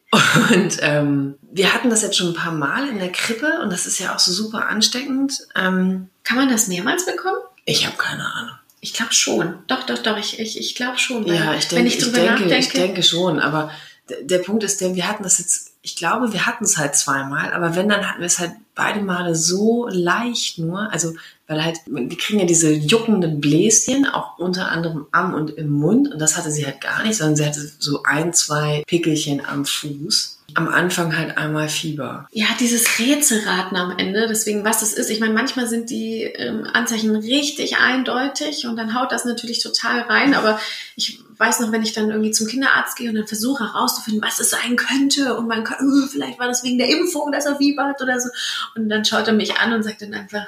Und ähm, wir hatten das jetzt schon ein paar Mal in der Krippe und das ist ja auch so super ansteckend. Ähm, Kann man das mehrmals bekommen? ich habe keine Ahnung. Ich glaube schon. Doch, doch, doch, ich, ich, ich glaube schon. Ja, ich wenn denke, ich ich, drüber denke, nachdenke, ich denke schon. Aber d- der Punkt ist der, wir hatten das jetzt, ich glaube, wir hatten es halt zweimal, aber wenn, dann hatten wir es halt beide Male so leicht nur, also weil halt, wir kriegen ja diese juckenden Bläschen, auch unter anderem am und im Mund und das hatte sie halt gar nicht, sondern sie hatte so ein, zwei Pickelchen am Fuß. Am Anfang halt einmal Fieber. Ja, dieses Rätselraten am Ende, deswegen was es ist. Ich meine, manchmal sind die ähm, Anzeichen richtig eindeutig und dann haut das natürlich total rein. Aber ich weiß noch, wenn ich dann irgendwie zum Kinderarzt gehe und dann versuche herauszufinden, was es sein könnte und man kann, uh, vielleicht war das wegen der Impfung, dass er Fieber hat oder so. Und dann schaut er mich an und sagt dann einfach,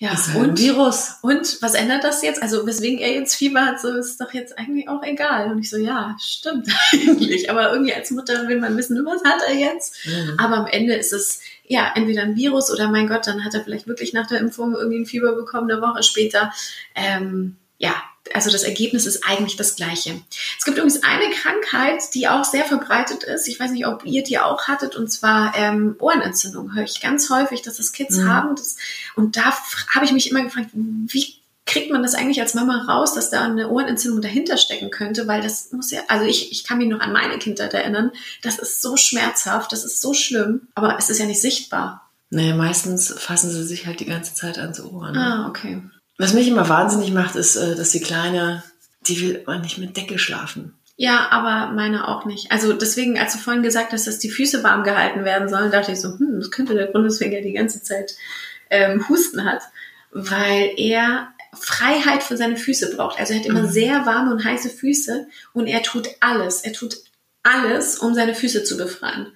ja, ist halt ein und? Virus. Und was ändert das jetzt? Also weswegen er jetzt Fieber hat, so ist doch jetzt eigentlich auch egal. Und ich so, ja, stimmt eigentlich. Aber irgendwie als Mutter will man wissen, was hat er jetzt? Mhm. Aber am Ende ist es ja entweder ein Virus oder mein Gott, dann hat er vielleicht wirklich nach der Impfung irgendwie ein Fieber bekommen, eine Woche später. Ähm, ja, also das Ergebnis ist eigentlich das gleiche. Es gibt übrigens eine Krankheit, die auch sehr verbreitet ist. Ich weiß nicht, ob ihr die auch hattet, und zwar ähm, Ohrenentzündung. Höre ich ganz häufig, dass das Kids Mhm. haben. Das, und da habe ich mich immer gefragt, wie kriegt man das eigentlich als Mama raus, dass da eine Ohrenentzündung dahinter stecken könnte, weil das muss ja, also ich, ich kann mich noch an meine Kindheit erinnern, das ist so schmerzhaft, das ist so schlimm, aber es ist ja nicht sichtbar. Naja, meistens fassen sie sich halt die ganze Zeit ans Ohr. Ne? Ah, okay. Was mich immer wahnsinnig macht, ist, äh, dass die Kleine, die will immer nicht mit Decke schlafen. Ja, aber meine auch nicht. Also deswegen, als du vorhin gesagt hast, dass die Füße warm gehalten werden sollen, dachte ich so, hm, das könnte der Grund, weswegen er die ganze Zeit ähm, Husten hat. Weil er Freiheit für seine Füße braucht. Also er hat immer mhm. sehr warme und heiße Füße und er tut alles. Er tut alles, um seine Füße zu befreien.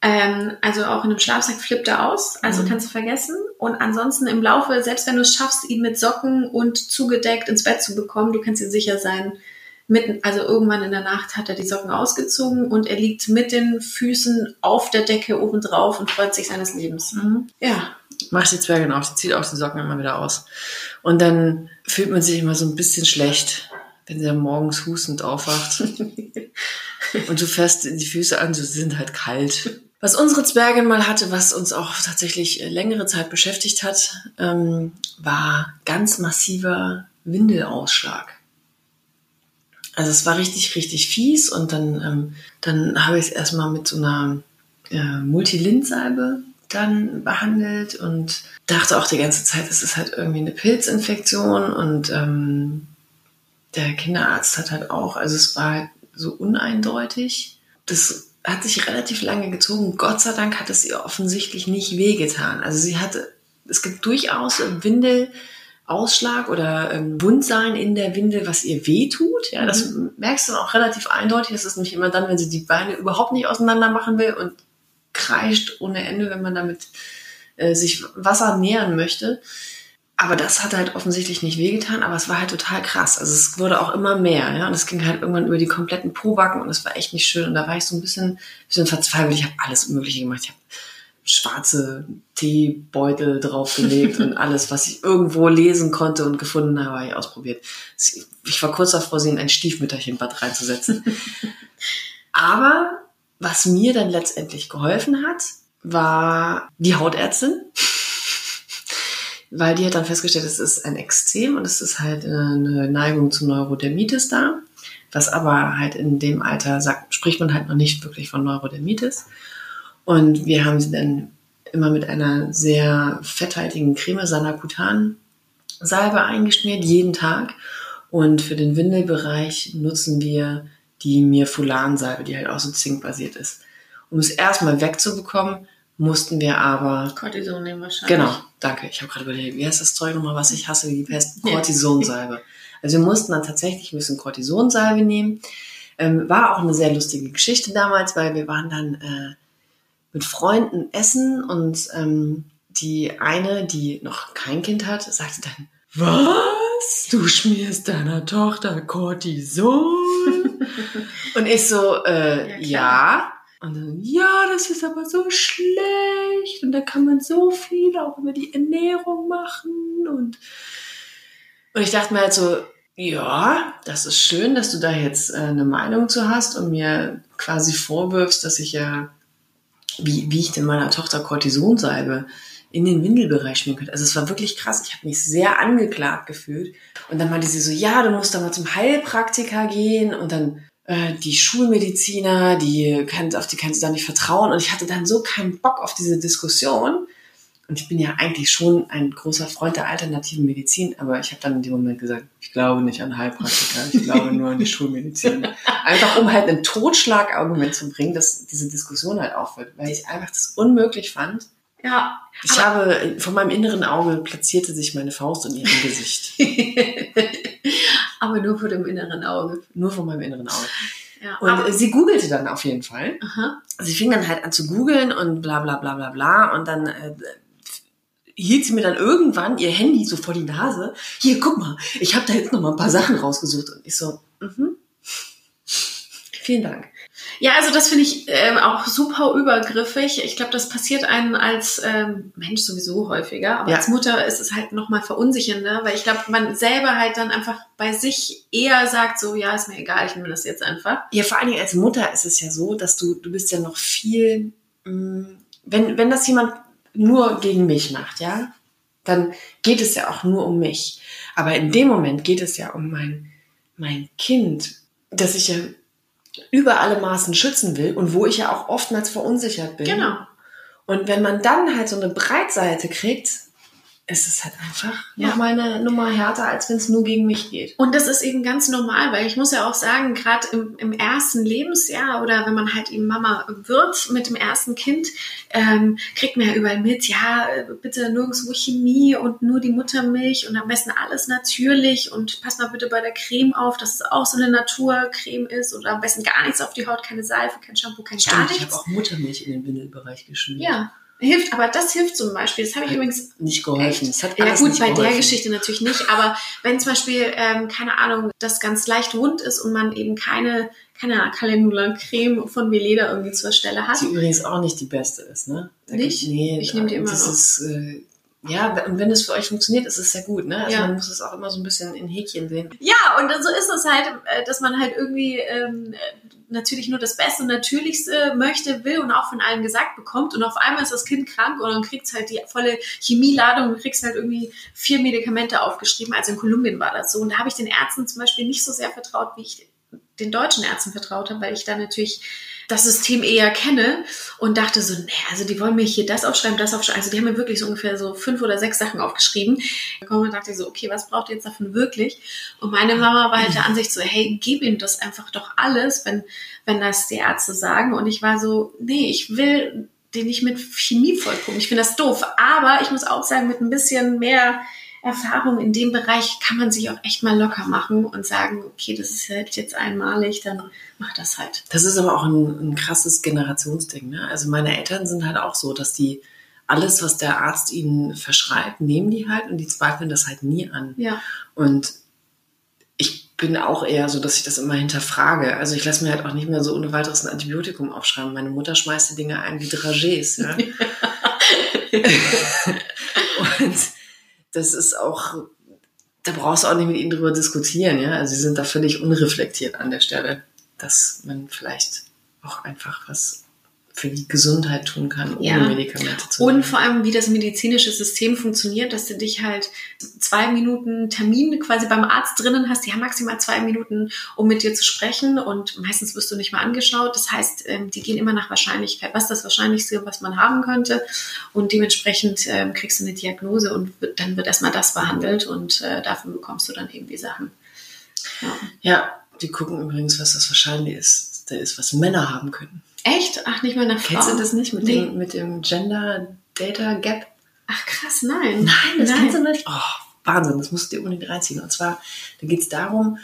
Ähm, also auch in einem Schlafsack flippt er aus, also mhm. kannst du vergessen. Und ansonsten im Laufe, selbst wenn du es schaffst, ihn mit Socken und zugedeckt ins Bett zu bekommen, du kannst dir sicher sein, mitten, also irgendwann in der Nacht hat er die Socken ausgezogen und er liegt mit den Füßen auf der Decke oben drauf und freut sich seines Lebens. Mhm. Ja. Macht die Zwergin auf, die zieht auch die Socken immer wieder aus. Und dann fühlt man sich immer so ein bisschen schlecht, wenn sie morgens hustend aufwacht. und du fährst die Füße an, sie sind halt kalt. Was unsere Zwergin mal hatte, was uns auch tatsächlich längere Zeit beschäftigt hat, ähm, war ganz massiver Windelausschlag. Also es war richtig, richtig fies und dann, ähm, dann habe ich es erstmal mit so einer äh, Multilint-Salbe dann behandelt und dachte auch die ganze Zeit, es ist halt irgendwie eine Pilzinfektion und ähm, der Kinderarzt hat halt auch, also es war halt so uneindeutig. Das hat sich relativ lange gezogen. Gott sei Dank hat es ihr offensichtlich nicht wehgetan. Also sie hatte, es gibt durchaus Windel, Ausschlag oder ähm, Wundsein in der Windel, was ihr weh tut. Ja, das mhm. merkst du auch relativ eindeutig. Das ist nämlich immer dann, wenn sie die Beine überhaupt nicht auseinander machen will und kreischt ohne Ende, wenn man damit äh, sich Wasser nähern möchte. Aber das hat halt offensichtlich nicht wehgetan, aber es war halt total krass. Also es wurde auch immer mehr, ja. Und es ging halt irgendwann über die kompletten Pobacken und es war echt nicht schön. Und da war ich so ein bisschen, bisschen verzweifelt. Ich habe alles Mögliche gemacht. Ich habe schwarze Teebeutel draufgelegt und alles, was ich irgendwo lesen konnte und gefunden habe, habe ich ausprobiert. Ich war kurz davor, sie in ein Stiefmütterchenbad reinzusetzen. Aber was mir dann letztendlich geholfen hat, war die Hautärztin. Weil die hat dann festgestellt, es ist ein Extrem und es ist halt eine Neigung zu Neurodermitis da. Was aber halt in dem Alter sagt, spricht man halt noch nicht wirklich von Neurodermitis. Und wir haben sie dann immer mit einer sehr fetthaltigen Creme Sanakutan Salbe eingeschmiert, jeden Tag. Und für den Windelbereich nutzen wir die Mirfulan-Salbe, die halt auch so zinkbasiert ist. Um es erstmal wegzubekommen, mussten wir aber... Cortison nehmen wahrscheinlich. Genau, danke. Ich habe gerade überlegt, wie heißt das Zeug nochmal, was ich hasse, wie die Pest? Cortisonsalbe. Also wir mussten dann tatsächlich ein bisschen Cortisonsalbe nehmen. Ähm, war auch eine sehr lustige Geschichte damals, weil wir waren dann... Äh, mit Freunden essen und ähm, die eine, die noch kein Kind hat, sagte dann, was? Du schmierst deiner Tochter Cortison? und ich so, äh, ja, ja. Und dann, ja, das ist aber so schlecht und da kann man so viel auch über die Ernährung machen und, und ich dachte mir halt so, ja, das ist schön, dass du da jetzt äh, eine Meinung zu hast und mir quasi vorwirfst, dass ich ja wie, wie ich denn meiner Tochter Cortisonsalbe in den Windelbereich schmieren könnte. Also es war wirklich krass. Ich habe mich sehr angeklagt gefühlt. Und dann meinte sie so, ja, du musst da mal zum Heilpraktiker gehen und dann die Schulmediziner, die kann, auf die kannst du da nicht vertrauen. Und ich hatte dann so keinen Bock auf diese Diskussion. Und ich bin ja eigentlich schon ein großer Freund der alternativen Medizin, aber ich habe dann in dem Moment gesagt, ich glaube nicht an Heilpraktiker, ich glaube nur an die Schulmedizin. Einfach um halt ein Totschlagargument zu bringen, dass diese Diskussion halt aufhört, weil ich einfach das unmöglich fand. Ja. Ich habe, von meinem inneren Auge platzierte sich meine Faust in ihrem Gesicht. aber nur vor dem inneren Auge. Nur vor meinem inneren Auge. Ja, und sie googelte dann auf jeden Fall. Aha. Sie fing dann halt an zu googeln und bla bla bla bla bla. Und dann äh, hielt sie mir dann irgendwann ihr Handy so vor die Nase. Hier, guck mal, ich habe da jetzt noch mal ein paar Sachen rausgesucht. Und ich so, mhm. Vielen Dank. Ja, also das finde ich ähm, auch super übergriffig. Ich glaube, das passiert einem als ähm, Mensch sowieso häufiger, aber ja. als Mutter ist es halt nochmal verunsichernder, weil ich glaube, man selber halt dann einfach bei sich eher sagt, so, ja, ist mir egal, ich nehme das jetzt einfach. Ja, vor allen Dingen als Mutter ist es ja so, dass du, du bist ja noch viel, mh, mm, wenn, wenn das jemand nur gegen mich macht, ja, dann geht es ja auch nur um mich. Aber in dem Moment geht es ja um mein, mein Kind, das ich ja über alle Maßen schützen will und wo ich ja auch oftmals verunsichert bin. Genau. Und wenn man dann halt so eine Breitseite kriegt, es ist halt einfach Ja. nochmal eine Nummer härter, als wenn es nur gegen mich geht. Und das ist eben ganz normal, weil ich muss ja auch sagen, gerade im, im ersten Lebensjahr oder wenn man halt eben Mama wird mit dem ersten Kind, ähm, kriegt man ja überall mit, ja, bitte nirgendwo Chemie und nur die Muttermilch und am besten alles natürlich und pass mal bitte bei der Creme auf, dass es auch so eine Naturcreme ist oder am besten gar nichts auf die Haut, keine Seife, kein Shampoo, kein gar Stimmt, ich nichts. habe auch Muttermilch in den Windelbereich geschmiert. Ja, hilft, aber das hilft zum Beispiel. Das habe ich übrigens Nicht geholfen. Es hat ja gut, bei der geholfen. Geschichte natürlich nicht, aber wenn zum Beispiel, ähm, keine Ahnung, das ganz leicht wund ist und man eben keine, keine Calendula-Creme von Veleda irgendwie zur Stelle hat. Die übrigens auch nicht die beste ist, ne? Da Nicht? gibt- nee, Ich nehm die immer das noch. Ist, äh, ja, und wenn es für euch funktioniert, ist es sehr gut, ne? Also Ja. man muss es auch immer so ein bisschen in Häkchen sehen. Ja, und so ist es halt, äh, dass man halt irgendwie ähm, äh, natürlich nur das Beste und Natürlichste möchte, will und auch von allen gesagt bekommt. Und auf einmal ist das Kind krank und dann kriegt halt die volle Chemieladung und kriegst halt irgendwie vier Medikamente aufgeschrieben. Also in Kolumbien war das so. Und da habe ich den Ärzten zum Beispiel nicht so sehr vertraut, wie ich den deutschen Ärzten vertraut habe, weil ich da natürlich das System eher kenne und dachte so, nee, also die wollen mir hier das aufschreiben, das aufschreiben. Also die haben mir wirklich so ungefähr so fünf oder sechs Sachen aufgeschrieben. Und dachte ich so, okay, was braucht ihr jetzt davon wirklich? Und meine Mama war halt der Ansicht so, hey, gib ihm das einfach doch alles, wenn, wenn das die Ärzte sagen. Und ich war so, nee, ich will den nicht mit Chemie vollpumpen. Ich finde das doof. Aber ich muss auch sagen, mit ein bisschen mehr Erfahrung in dem Bereich kann man sich auch echt mal locker machen und sagen, okay, das ist halt jetzt einmalig, dann mach das halt. Das ist aber auch ein, ein krasses Generationsding, ne? Also meine Eltern sind halt auch so, dass die alles, was der Arzt ihnen verschreibt, nehmen die halt und die zweifeln das halt nie an. Ja. Und ich bin auch eher so, dass ich das immer hinterfrage. Also ich lasse mir halt auch nicht mehr so ohne weiteres ein Antibiotikum aufschreiben. Meine Mutter schmeißt die Dinge ein wie Dragés. Ja? und das ist auch, da brauchst du auch nicht mit ihnen drüber diskutieren. Ja? Also sie sind da völlig unreflektiert an der Stelle, dass man vielleicht auch einfach was für die Gesundheit tun kann, ohne Ja. Medikamente zu Und nehmen. vor allem, wie das medizinische System funktioniert, dass du dich halt zwei Minuten Termin quasi beim Arzt drinnen hast. Die haben maximal zwei Minuten, um mit dir zu sprechen und meistens wirst du nicht mal angeschaut. Das heißt, ähm, die gehen immer nach Wahrscheinlichkeit. Was das Wahrscheinlichste, was man haben könnte? Und dementsprechend ähm, kriegst du eine Diagnose und dann wird erstmal das behandelt und äh, dafür bekommst du dann eben die Sachen. Ja. Ja, die gucken übrigens, was das Wahrscheinlichste ist, was Männer haben können. Echt? Ach, nicht mal nach Frauen? Kennst du das nicht mit, Nee. dem, mit dem Gender Data Gap? Ach krass, nein. Nein, das Nein. kennst du nicht. Oh, Wahnsinn, das musst du dir unbedingt reinziehen. Und zwar, da geht es darum,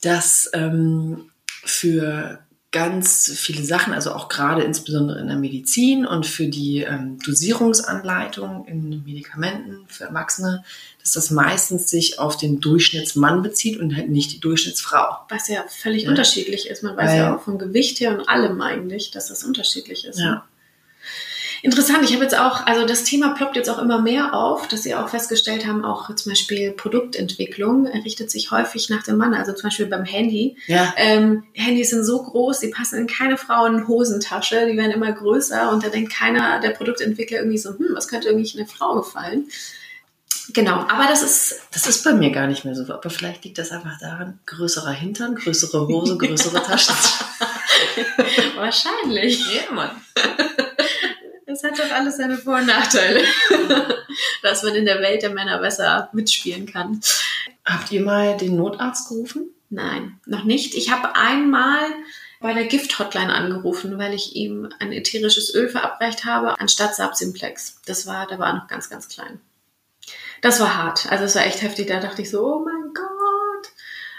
dass ähm, für ganz viele Sachen, also auch gerade insbesondere in der Medizin und für die ähm, Dosierungsanleitung in Medikamenten für Erwachsene, dass das meistens sich auf den Durchschnittsmann bezieht und halt nicht die Durchschnittsfrau. Was ja völlig Ja. unterschiedlich ist. Man weiß Weil- ja auch vom Gewicht her und allem eigentlich, dass das unterschiedlich ist. Ja. Interessant, ich habe jetzt auch, also das Thema ploppt jetzt auch immer mehr auf, dass sie auch festgestellt haben, auch zum Beispiel Produktentwicklung richtet sich häufig nach dem Mann. Also zum Beispiel beim Handy. Ja, Ähm, Handys sind so groß, die passen in keine Frauen-Hosentasche, die werden immer größer und da denkt keiner der Produktentwickler irgendwie so, hm, was könnte irgendwie einer Frau gefallen? Genau, aber das ist das ist bei mir gar nicht mehr so. Aber vielleicht liegt das einfach daran, größerer Hintern, größere Hose, größere Taschen. wahrscheinlich. ja, Mann. Es hat doch alles seine Vor- und Nachteile, dass man in der Welt der Männer besser mitspielen kann. Habt ihr mal den Notarzt gerufen? Nein, noch nicht. Ich habe einmal bei der Gift-Hotline angerufen, weil ich ihm ein ätherisches Öl verabreicht habe, anstatt Sapsimplex. Das war, da war noch ganz, ganz klein. Das war hart. Also es war echt heftig. Da dachte ich so, oh mein Gott.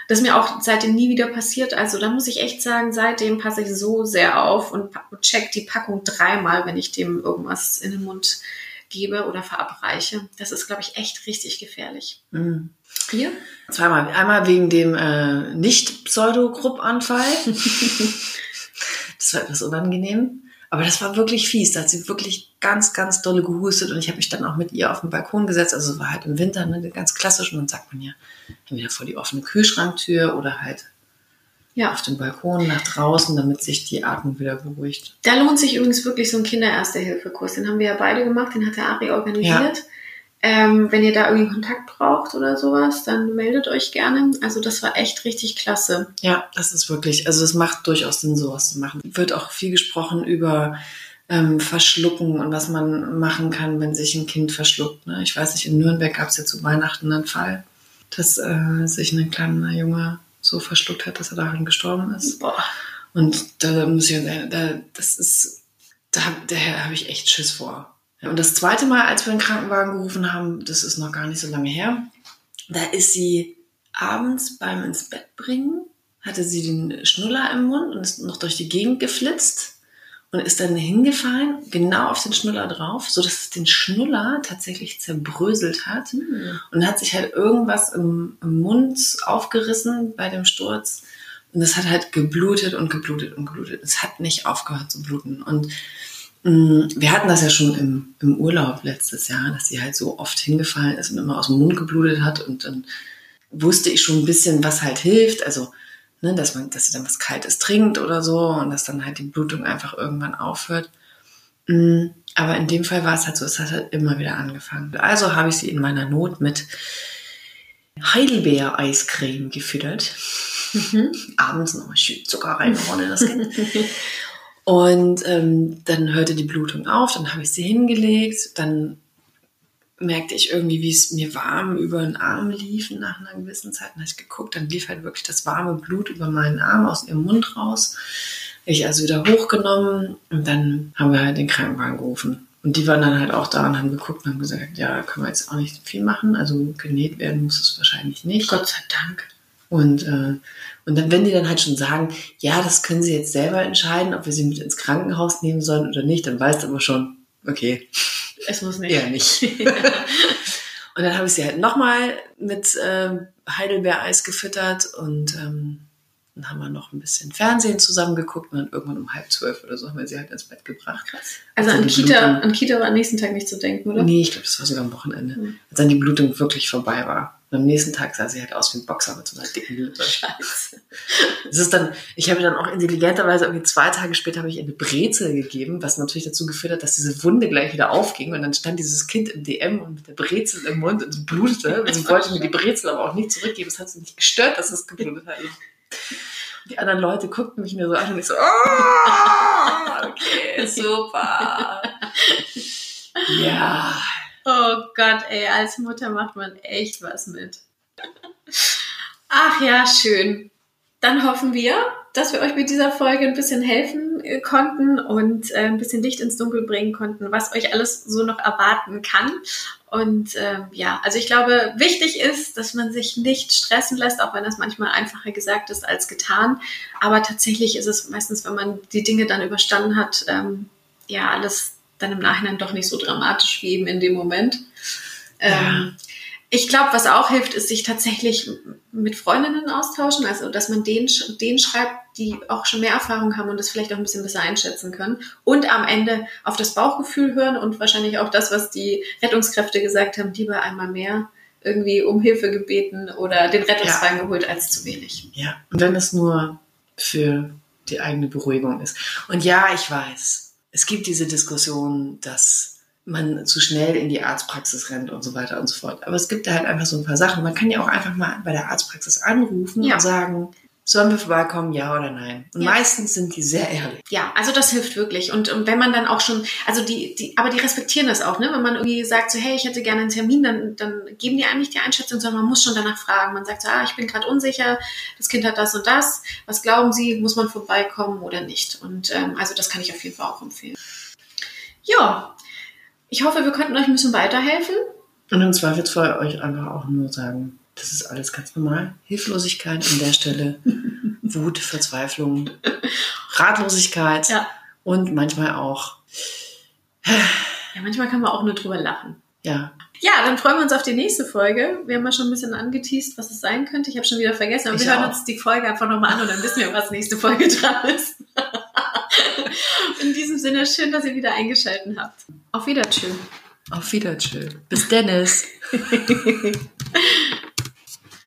Das ist mir auch seitdem nie wieder passiert. Also da muss ich echt sagen, seitdem passe ich so sehr auf und check die Packung dreimal, wenn ich dem irgendwas in den Mund gebe oder verabreiche. Das ist, glaube ich, echt richtig gefährlich. Mhm. Ihr? Zweimal. Einmal wegen dem äh, Nicht-Pseudo-Grupp-Anfall. das war etwas unangenehm. Aber das war wirklich fies. Da hat sie wirklich ganz, ganz dolle gehustet und ich habe mich dann auch mit ihr auf den Balkon gesetzt. Also es war halt im Winter, ne, ganz klassisch. Und dann sagt man ja entweder vor die offene Kühlschranktür oder halt Ja. auf den Balkon nach draußen, damit sich die Atmung wieder beruhigt. Da lohnt sich übrigens wirklich so ein Kinder-Erste-Hilfe-Kurs. Den haben wir ja beide gemacht, den hat der Ari organisiert. Ähm, wenn ihr da irgendwie Kontakt braucht oder sowas, dann meldet euch gerne. Also das war echt richtig klasse. Ja, das ist wirklich, also es macht durchaus Sinn, sowas zu machen. Wird auch viel gesprochen über ähm, verschlucken und was man machen kann, wenn sich ein Kind verschluckt. Ne? Ich weiß nicht, in Nürnberg gab es ja zu Weihnachten einen Fall, dass äh, sich ein kleiner Junge so verschluckt hat, dass er daran gestorben ist. Boah. Und da muss ich da, das ist, da, daher habe ich echt Schiss vor. Und das zweite Mal, als wir den Krankenwagen gerufen haben, das ist noch gar nicht so lange her, da ist sie abends beim ins Bett bringen, hatte sie den Schnuller im Mund und ist noch durch die Gegend geflitzt und ist dann hingefallen, genau auf den Schnuller drauf, so dass es den Schnuller tatsächlich zerbröselt hat Hm. und hat sich halt irgendwas im, im Mund aufgerissen bei dem Sturz und es hat halt geblutet und geblutet und geblutet. Es hat nicht aufgehört zu bluten und wir hatten das ja schon im, im Urlaub letztes Jahr, dass sie halt so oft hingefallen ist und immer aus dem Mund geblutet hat und dann wusste ich schon ein bisschen, was halt hilft. Also, ne, dass man, dass sie dann was Kaltes trinkt oder so und dass dann halt die Blutung einfach irgendwann aufhört. Mm, Aber in dem Fall war es halt so, es hat halt immer wieder angefangen. Also habe ich sie in meiner Not mit Heidelbeer-Eiscreme gefüttert. Mhm. Abends nochmal schön Zucker reingehauen in das Kind. Und ähm, dann hörte die Blutung auf, dann habe ich sie hingelegt, dann merkte ich irgendwie, wie es mir warm über den Arm lief nach einer gewissen Zeit. Dann habe ich geguckt, dann lief halt wirklich das warme Blut über meinen Arm aus ihrem Mund raus. Ich also wieder hochgenommen und dann haben wir halt den Krankenwagen gerufen. Und die waren dann halt auch da und haben geguckt und haben gesagt, ja, können wir jetzt auch nicht viel machen. Also genäht werden muss es wahrscheinlich nicht. Gott sei Dank. Und, äh, und dann, wenn die dann halt schon sagen, ja, das können sie jetzt selber entscheiden, ob wir sie mit ins Krankenhaus nehmen sollen oder nicht, dann weißt du aber schon, okay, Es muss nicht. eher nicht. und dann habe ich sie halt nochmal mit äh, Heidelbeereis gefüttert und ähm, dann haben wir noch ein bisschen Fernsehen zusammen geguckt und dann irgendwann um halb zwölf oder so haben wir sie halt ins Bett gebracht. Krass. Also Als an Kita, an Kita war am nächsten Tag nicht zu denken, oder? Nee, ich glaube, das war sogar am Wochenende. Mhm. Als dann die Blutung wirklich vorbei war. Und am nächsten Tag sah sie halt aus wie ein Boxer mit so einer dicken Lippe. Scheiße. Es ist dann, ich habe ihr dann auch intelligenterweise irgendwie zwei Tage später habe ich ihr eine Brezel gegeben, was natürlich dazu geführt hat, dass diese Wunde gleich wieder aufging und dann stand dieses Kind im DM und mit der Brezel im Mund und es blutete. Und sie wollte mir die Brezel aber auch nicht zurückgeben. Es hat sie nicht gestört, dass es geblutet hat. Die anderen Leute guckten mich mir so an und ich so, oh, okay, super. Ja, Oh Gott, ey, als Mutter macht man echt was mit. Ach ja, schön. Dann hoffen wir, dass wir euch mit dieser Folge ein bisschen helfen äh, konnten und äh, ein bisschen Licht ins Dunkel bringen konnten, was euch alles so noch erwarten kann. Und ähm, ja, also ich glaube, wichtig ist, dass man sich nicht stressen lässt, auch wenn das manchmal einfacher gesagt ist als getan. Aber tatsächlich ist es meistens, wenn man die Dinge dann überstanden hat, ähm, ja, alles dann im Nachhinein doch nicht so dramatisch wie eben in dem Moment. Ähm, ich glaube, was auch hilft, ist sich tatsächlich mit Freundinnen austauschen, also dass man denen, denen schreibt, die auch schon mehr Erfahrung haben und das vielleicht auch ein bisschen besser einschätzen können. Und am Ende auf das Bauchgefühl hören und wahrscheinlich auch das, was die Rettungskräfte gesagt haben, lieber einmal mehr irgendwie um Hilfe gebeten oder den Rettungswagen geholt als zu wenig. Ja, und wenn es nur für die eigene Beruhigung ist. Und ja, ich weiß, es gibt diese Diskussion, dass man zu schnell in die Arztpraxis rennt und so weiter und so fort. Aber es gibt da halt einfach so ein paar Sachen. Man kann ja auch einfach mal bei der Arztpraxis anrufen Ja. und sagen, sollen wir vorbeikommen, ja oder nein? Und Ja. meistens sind die sehr ehrlich. Ja, also das hilft wirklich. Und, und wenn man dann auch schon, also die, die, aber die respektieren das auch, ne? Wenn man irgendwie sagt, so, hey, ich hätte gerne einen Termin, dann, dann geben die einem nicht die Einschätzung, sondern man muss schon danach fragen. Man sagt so, ah, ich bin gerade unsicher, das Kind hat das und das. Was glauben Sie, muss man vorbeikommen oder nicht? Und ähm, also das kann ich auf jeden Fall auch empfehlen. Ja, ich hoffe, wir konnten euch ein bisschen weiterhelfen. Und im Zweifelsfall euch einfach auch nur sagen, das ist alles ganz normal. Hilflosigkeit an der Stelle, Wut, Verzweiflung, Ratlosigkeit Ja. und manchmal auch, Ja, manchmal kann man auch nur drüber lachen. ja, Ja, dann freuen wir uns auf die nächste Folge. Wir haben ja schon ein bisschen angeteased, was es sein könnte. Ich habe schon wieder vergessen, aber Ich wir hören auch. uns die Folge einfach nochmal an und dann wissen wir, was nächste Folge dran ist. In diesem Sinne, schön, dass ihr wieder eingeschaltet habt. Auf Wiedersehen. auf Wiedersehen. Bis Dennis.